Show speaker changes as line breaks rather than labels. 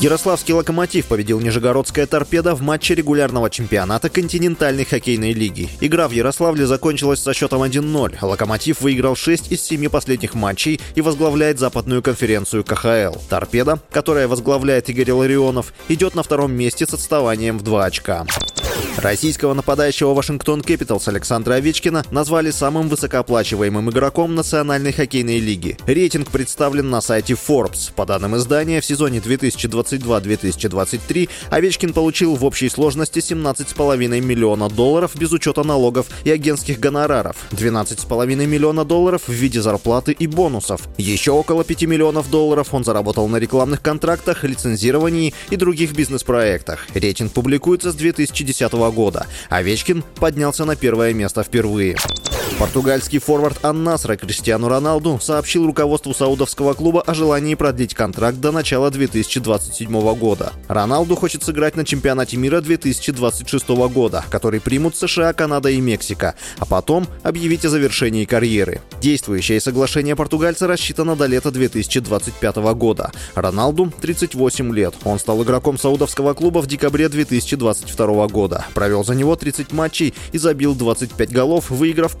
Ярославский «Локомотив» победил Нижегородская «Торпеда» в матче регулярного чемпионата континентальной хоккейной лиги. Игра в Ярославле закончилась со счетом 1-0. «Локомотив» выиграл 6 из 7 последних матчей и возглавляет западную конференцию КХЛ. «Торпеда», которая возглавляет Игорь Ларионов, идет на втором месте с отставанием в 2 очка. Российского нападающего Вашингтон Кэпиталс Александра Овечкина назвали самым высокооплачиваемым игроком Национальной хоккейной лиги. Рейтинг представлен на сайте Forbes. По данным издания, в сезоне 2022-2023 Овечкин получил в общей сложности 17,5 миллиона долларов без учета налогов и агентских гонораров, 12,5 миллиона долларов в виде зарплаты и бонусов. Еще около 5 миллионов долларов он заработал на рекламных контрактах, лицензировании и других бизнес-проектах. Рейтинг публикуется с 2010 года. Овечкин поднялся на первое место впервые. Португальский форвард Аннасра Криштиану Роналду сообщил руководству саудовского клуба о желании продлить контракт до начала 2027 года. Роналду хочет сыграть на чемпионате мира 2026 года, который примут США, Канада и Мексика, а потом объявить о завершении карьеры. Действующее соглашение португальца рассчитано до лета 2025 года. Роналду 38 лет. Он стал игроком саудовского клуба в декабре 2022 года. Провел за него 30 матчей и забил 25 голов, выиграв